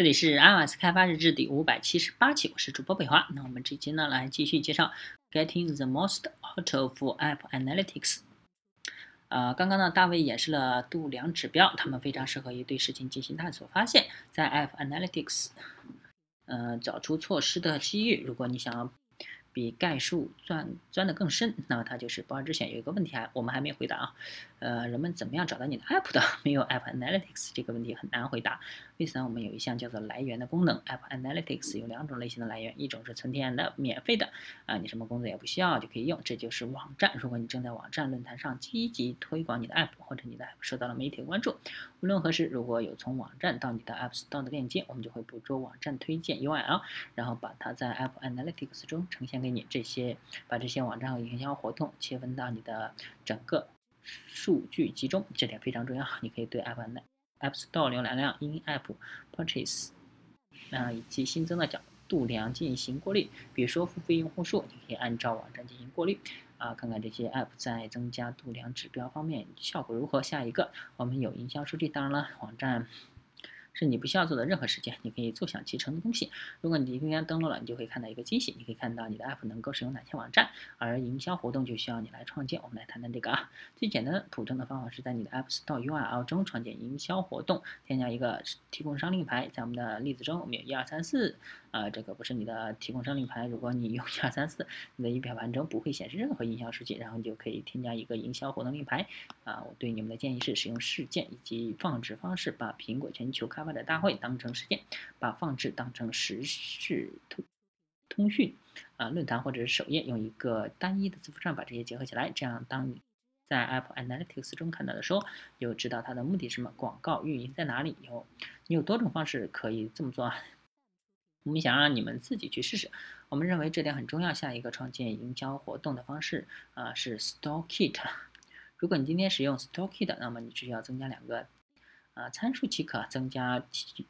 这里是 iOS 开发日志第五百七十八期，我是主播北华。那我们这期呢，来继续介绍 Getting the most out of App Analytics。呃，刚刚呢，大卫演示了度量指标，它们非常适合于对事情进行探索发现，在 App Analytics，呃，找出错失的机遇。如果你想要比概述钻钻得更深，那么它就是不二之选。有一个问题还我们还没回答啊，呃，人们怎么样找到你的 App 的？没有 App Analytics 这个问题很难回答。为此呢，我们有一项叫做来源的功能。App Analytics 有两种类型的来源，一种是纯天然的免费的，啊，你什么工作也不需要就可以用，这就是网站。如果你正在网站论坛上积极推广你的 App，或者你的 App 受到了媒体的关注，无论何时，如果有从网站到你的 App Store 的链接，我们就会捕捉网站推荐 URL，然后把它在 App Analytics 中呈现给你。这些把这些网站和营销活动切分到你的整个数据集中，这点非常重要。你可以对 App App Store 浏览量、In-App Purchase，啊以及新增的角度量进行过滤。比如说付费用户数，你可以按照网站进行过滤，啊，看看这些 App 在增加度量指标方面效果如何。下一个，我们有营销数据，当然了，网站。是你不需要做的任何事件，你可以坐享其成的东西。如果你今天登录了，你就会看到一个惊喜，你可以看到你的 app 能够使用哪些网站，而营销活动就需要你来创建。我们来谈谈这个啊，最简单普通的方法是在你的 App Store URL 中创建营销活动，添加一个提供商令牌。在我们的例子中，我们有一二三四。啊，这个不是你的提供商令牌。如果你用一二三四，你的仪表盘中不会显示任何营销数据，然后你就可以添加一个营销活动令牌。啊，我对你们的建议是使用事件以及放置方式，把苹果全球开发者大会当成事件，把放置当成实时通通讯啊论坛或者是首页，用一个单一的字符串把这些结合起来。这样，当你在 Apple Analytics 中看到的时候，就知道它的目的是什么，广告运营在哪里。有你有多种方式可以这么做啊。我们想让你们自己去试试，我们认为这点很重要。下一个创建营销活动的方式啊是 Store Kit。如果你今天使用 Store Kit，那么你只需要增加两个啊参数即可。增加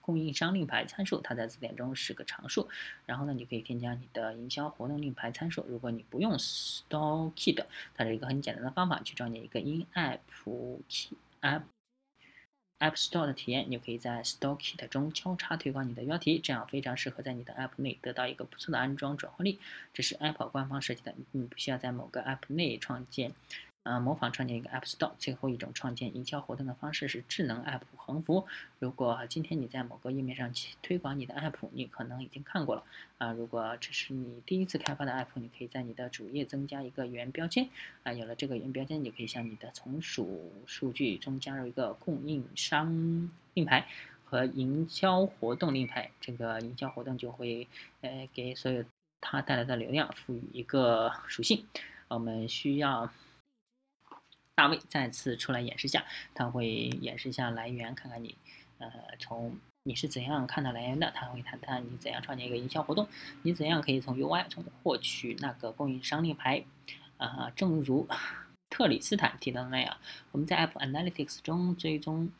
供应商令牌参数，它在字典中是个常数。然后呢，你可以添加你的营销活动令牌参数。如果你不用 Store Kit，它是一个很简单的方法，去创建一个 In-App App。App Store 的体验，你可以在 Store Kit 中交叉推广你的标题，这样非常适合在你的 App 内得到一个不错的安装转化率。这是 Apple 官方设计的，你不需要在某个 App 内创建。呃，模仿创建一个 App Store。最后一种创建营销活动的方式是智能 App 横幅。如果今天你在某个页面上推广你的 App，你可能已经看过了。啊，如果这是你第一次开发的 App，你可以在你的主页增加一个原标签。啊，有了这个原标签，你可以向你的从属数据中加入一个供应商令牌和营销活动令牌。这个营销活动就会呃给所有它带来的流量赋予一个属性。我们需要。大卫再次出来演示下，他会演示一下来源，看看你，呃，从你是怎样看到来源的。他会谈谈你怎样创建一个营销活动，你怎样可以从 UI 从获取那个供应商令牌。啊，正如 特里斯坦提到的那样，我们在 App Analytics 中追踪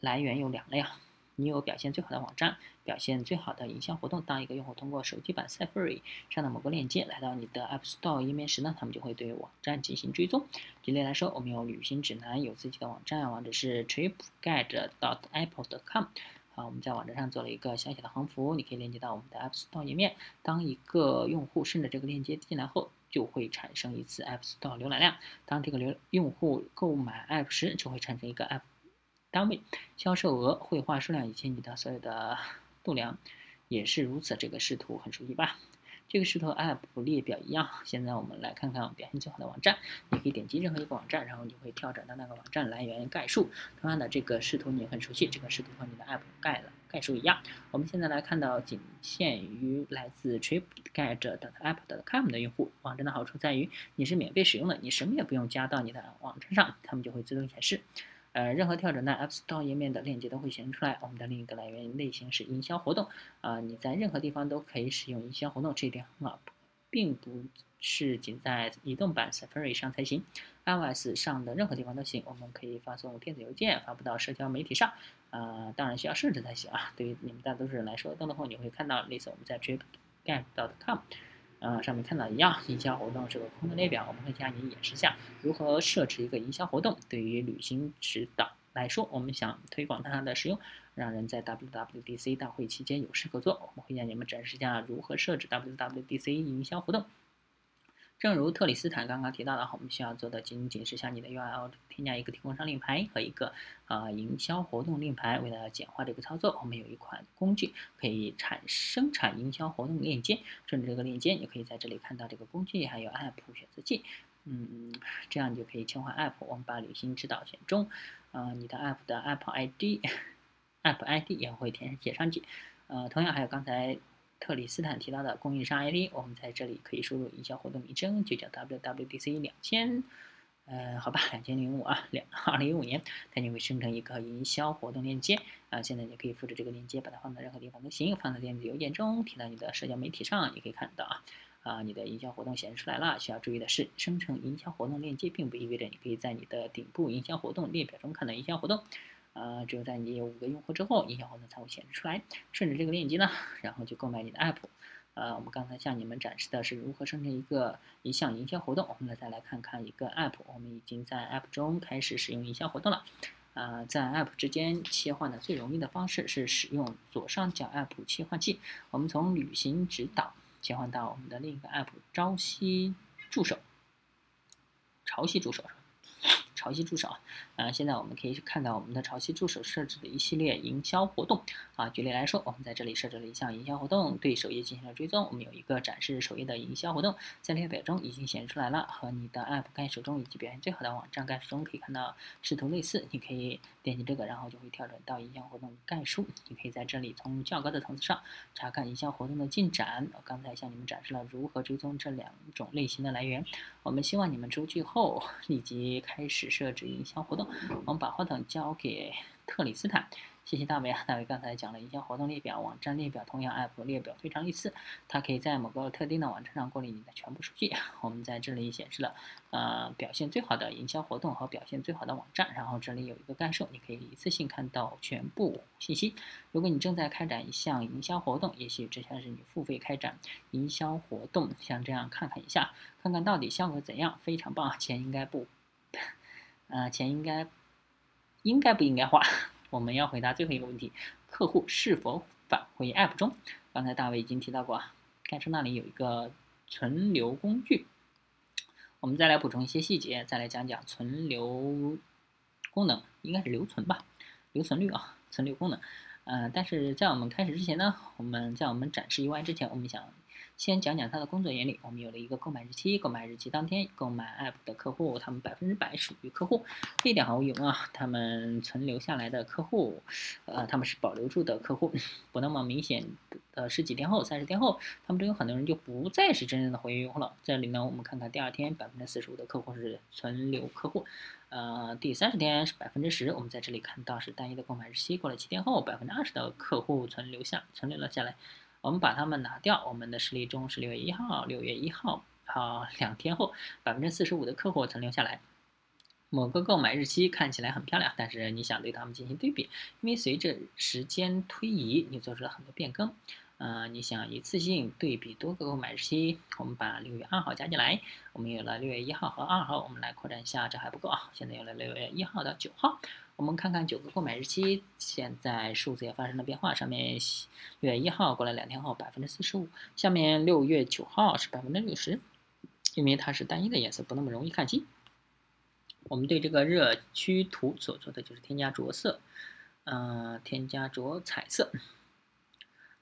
来源有两类啊。你有表现最好的网站，表现最好的营销活动。当一个用户通过手机版 Safari 上的某个链接来到你的 App Store 页面时呢，他们就会对网站进行追踪。举例来说，我们有旅行指南，有自己的网站，网址是 tripguide.apple.com。好，我们在网站上做了一个小小的横幅，你可以链接到我们的 App Store 页面。当一个用户顺着这个链接进来后，就会产生一次 App Store 浏览量。当这个流用户购买 App 时，就会产生一个 App。单位销售额、绘画数量以及你的所有的度量也是如此。这个视图很熟悉吧？这个是和 App 列表一样。现在我们来看看表现最好的网站。你可以点击任何一个网站，然后你会跳转到那个网站来源概述。同样的，这个视图你也很熟悉。这个视图和你的 App 概了概述一样。我们现在来看到仅限于来自 TripGuide.com 的用户。网站的好处在于你是免费使用的，你什么也不用加到你的网站上，他们就会自动显示。呃，任何跳转到 App Store 页面的链接都会显示出来。我们的另一个来源类型是营销活动。啊，你在任何地方都可以使用营销活动，这一点很好，并不是仅在移动版 Safari 上才行，iOS 上的任何地方都行。我们可以发送电子邮件，发布到社交媒体上。啊，当然需要设置才行啊。对于你们大多数人来说，登录后你会看到类似我们在 TripGuide.com。呃，上面看到一样，营销活动是个空的列表。我们会向你演示一下如何设置一个营销活动，对于旅行指导来说，我们想推广它的使用，让人在 WWDC 大会期间有事可做，我们会向你们展示一下如何设置 WWDC 营销活动。正如特里斯坦刚刚提到的，我们需要做的仅仅是向你的 URL 添加一个提供商令牌和一个呃营销活动令牌。为了简化这个操作，我们有一款工具可以产生产营销活动链接。顺着这个链接，你可以在这里看到这个工具还有 App 选择器。嗯，这样你就可以切换 App。我们把旅行指导选中，呃，你的 App 的 App ID，App ID 也会填写上去。呃，同样还有刚才。特里斯坦提到的供应商 ID，我们在这里可以输入营销活动名称，就叫 WWDC 两千，呃，好吧，两千零五啊，两二零一五年，它就会生成一个营销活动链接啊。现在你可以复制这个链接，把它放到任何地方都行，放到电子邮件中，贴到你的社交媒体上，也可以看到啊啊，你的营销活动显示出来了。需要注意的是，生成营销活动链接并不意味着你可以在你的顶部营销活动列表中看到营销活动。呃，只有在你有五个用户之后，营销活动才会显示出来。顺着这个链接呢，然后就购买你的 app。呃，我们刚才向你们展示的是如何生成一个一项营销活动。我们来再来看看一个 app，我们已经在 app 中开始使用营销活动了。呃，在 app 之间切换的最容易的方式是使用左上角 app 切换器。我们从旅行指导切换到我们的另一个 app—— 朝夕助手。潮汐助手。潮汐助手，呃，现在我们可以看到我们的潮汐助手设置的一系列营销活动啊。举例来说，我们在这里设置了一项营销活动，对首页进行了追踪。我们有一个展示首页的营销活动，在列表中已经显示出来了。和你的 App 概述中以及表现最好的网站概述中可以看到视图类似。你可以点击这个，然后就会跳转到营销活动概述。你可以在这里从较高的层次上查看营销活动的进展。我刚才向你们展示了如何追踪这两种类型的来源。我们希望你们出去后立即开始。设置营销活动，我们把话筒交给特里斯坦。谢谢大卫啊，大卫刚才讲了营销活动列表、网站列表，同样 App 列表非常类似，它可以在某个特定的网站上过滤你的全部数据。我们在这里显示了呃表现最好的营销活动和表现最好的网站，然后这里有一个概述，你可以一次性看到全部信息。如果你正在开展一项营销活动，也许这像是你付费开展营销活动，像这样看看一下，看看到底效果怎样，非常棒，钱应该不。呃，钱应该应该不应该花？我们要回答最后一个问题：客户是否返回 App 中？刚才大卫已经提到过啊，该车那里有一个存留工具。我们再来补充一些细节，再来讲讲存留功能，应该是留存吧？留存率啊，存留功能。呃，但是在我们开始之前呢，我们在我们展示 UI 之前，我们想。先讲讲它的工作原理。我们有了一个购买日期，购买日期当天购买 App 的客户，他们百分之百属于客户，这一点毫无疑问啊。他们存留下来的客户，呃，他们是保留住的客户。不那么明显的十几天后、三十天后，他们中有很多人就不再是真正的活跃用户了。这里呢，我们看看第二天百分之四十五的客户是存留客户，呃，第三十天是百分之十。我们在这里看到是单一的购买日期，过了七天后，百分之二十的客户存留下存留了下来。我们把它们拿掉，我们的实例中是六月一号，六月一号，好，两天后，百分之四十五的客户曾留下来。某个购买日期看起来很漂亮，但是你想对他们进行对比，因为随着时间推移，你做出了很多变更。呃，你想一次性对比多个购买日期，我们把六月二号加进来，我们有了六月一号和二号，我们来扩展一下，这还不够啊，现在有了六月一号到九号。我们看看九个购买日期，现在数字也发生了变化。上面六月一号过了两天后百分之四十五，下面六月九号是百分之六十，因为它是单一的颜色，不那么容易看清。我们对这个热区图所做的就是添加着色，呃，添加着彩色，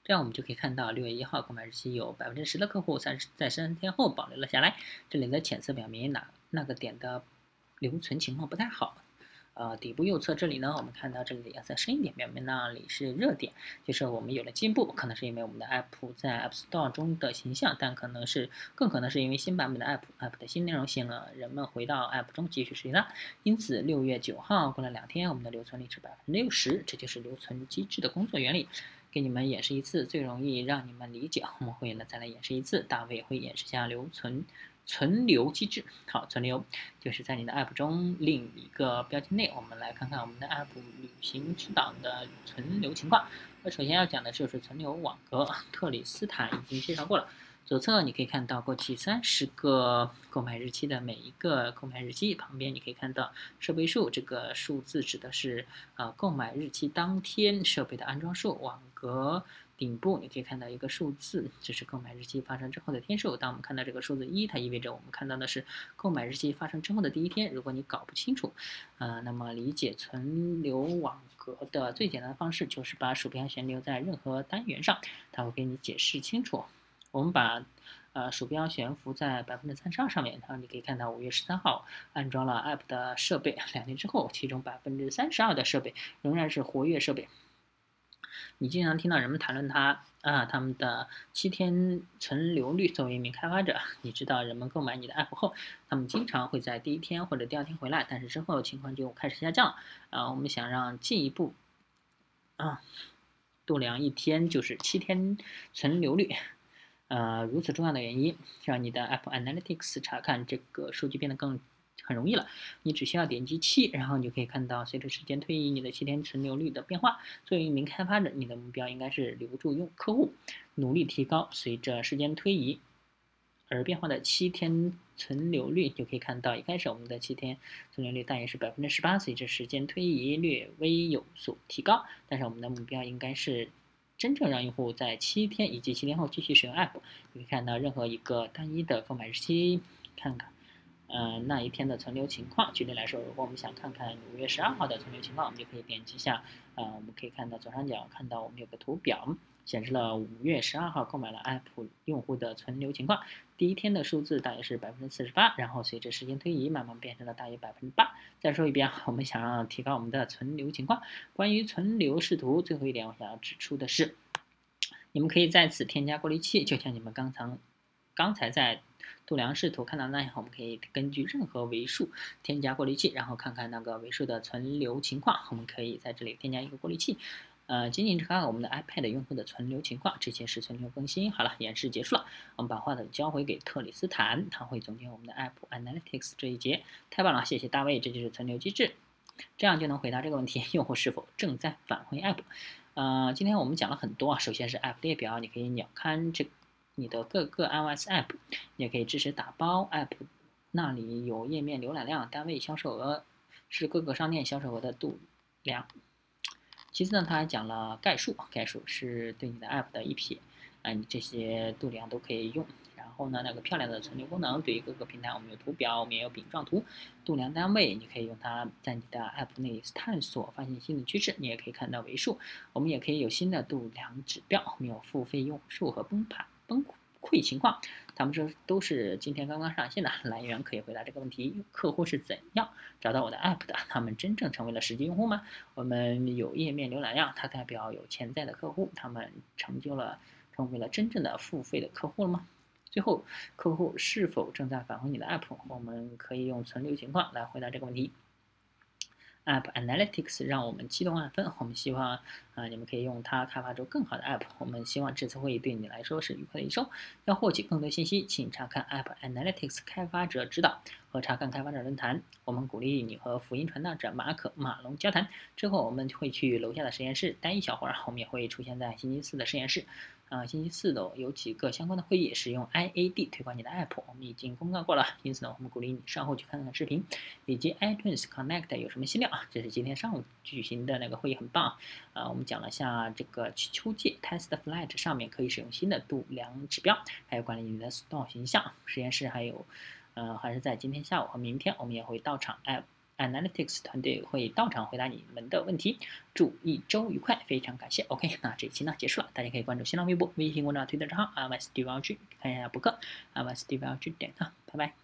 这样我们就可以看到六月一号购买日期有百分之十的客户三十在三天后保留了下来。这里的浅色表明哪那个点的留存情况不太好。呃，底部右侧这里呢，我们看到这里的颜色深一点，表明那里是热点，就是我们有了进步。可能是因为我们的 App 在 App Store 中的形象，但可能是更可能是因为新版本的 App，App 的新内容吸引了人们回到 App 中继续使用它。因此，六月九号过了两天，我们的留存率是百分之六十，这就是留存机制的工作原理。给你们演示一次，最容易让你们理解。我们会呢再来演示一次，大卫会演示一下留存。存留机制，好，存留就是在你的 App 中另一个标签内，我们来看看我们的 App 旅行之党的存留情况。那首先要讲的就是存留网格，特里斯坦已经介绍过了。左侧你可以看到过去三十个购买日期的每一个购买日期旁边，你可以看到设备数，这个数字指的是呃购买日期当天设备的安装数。网格顶部你可以看到一个数字，这是购买日期发生之后的天数。当我们看到这个数字一，它意味着我们看到的是购买日期发生之后的第一天。如果你搞不清楚，呃，那么理解存留网格的最简单的方式就是把鼠标悬留在任何单元上，它会给你解释清楚。我们把呃鼠标悬浮在百分之三十二上面，然后你可以看到五月十三号安装了 App 的设备，两天之后，其中百分之三十二的设备仍然是活跃设备。你经常听到人们谈论它啊，他们的七天存留率。作为一名开发者，你知道人们购买你的 App 后，他们经常会在第一天或者第二天回来，但是之后情况就开始下降。啊，我们想让进一步啊度量一天就是七天存留率。呃，如此重要的原因，让你的 Apple Analytics 查看这个数据变得更很容易了。你只需要点击七，然后你就可以看到随着时间推移，你的七天存留率的变化。作为一名开发者，你的目标应该是留住用客户，努力提高随着时间推移而变化的七天存留率。就可以看到，一开始我们的七天存留率大约是百分之十八，随着时间推移略微有所提高。但是我们的目标应该是。真正让用户在七天以及七天后继续使用 App，你可以看到任何一个单一的购买日期，看看，呃，那一天的存留情况。举例来说，如果我们想看看五月十二号的存留情况，我们就可以点击一下，呃，我们可以看到左上角看到我们有个图表。显示了五月十二号购买了 App 用户的存留情况，第一天的数字大约是百分之四十八，然后随着时间推移，慢慢变成了大约百分之八。再说一遍，我们想要提高我们的存留情况。关于存留视图，最后一点我想要指出的是，你们可以在此添加过滤器，就像你们刚才刚才在度量视图看到那样，我们可以根据任何维数添加过滤器，然后看看那个维数的存留情况。我们可以在这里添加一个过滤器。呃，仅仅是看看我们的 iPad 用户的存留情况，这些是存留更新。好了，演示结束了，我们把话筒交回给特里斯坦，他会总结我们的 App Analytics 这一节。太棒了，谢谢大卫，这就是存留机制，这样就能回答这个问题：用户是否正在返回 App？呃，今天我们讲了很多啊，首先是 App 列表，你可以鸟瞰这你的各个 iOS App，你也可以支持打包 App，那里有页面浏览量、单位销售额，是各个商店销售额的度量。其次呢，他还讲了概述，概述是对你的 App 的一瞥，啊，你这些度量都可以用。然后呢，那个漂亮的存留功能，对于各个平台，我们有图表，我们也有饼状图，度量单位，你可以用它在你的 App 内探索，发现新的趋势。你也可以看到维数，我们也可以有新的度量指标，我们有付费用数和崩盘崩溃会情况。他们说都是今天刚刚上线的来源，可以回答这个问题：客户是怎样找到我的 app 的？他们真正成为了实际用户吗？我们有页面浏览量，它代表有潜在的客户，他们成就了成为了真正的付费的客户了吗？最后，客户是否正在返回你的 app？我们可以用存留情况来回答这个问题。App Analytics 让我们激动万分，我们希望啊你们可以用它开发出更好的 App。我们希望这次会议对你来说是愉快的一周。要获取更多信息，请查看 App Analytics 开发者指导和查看开发者论坛。我们鼓励你和福音传道者马可马龙交谈。之后我们会去楼下的实验室待一小会儿，我们也会出现在星期四的实验室。啊，星期四的有几个相关的会议，使用 IAD 推广你的 App，我们已经公告过了。因此呢，我们鼓励你稍后去看看视频，以及 iTunes Connect 有什么新料啊？这是今天上午举行的那个会议，很棒啊！我们讲了下这个秋季 Test Flight 上面可以使用新的度量指标，还有管理你的 Store 形象。实验室还有，呃，还是在今天下午和明天，我们也会到场 App。Analytics 团队会到场回答你们的问题。祝一周愉快，非常感谢。OK，那这一期呢结束了，大家可以关注新浪微博、微信公众号、推特账号 m s d v l g 看一下博客 m s d v l g 点 com，拜拜。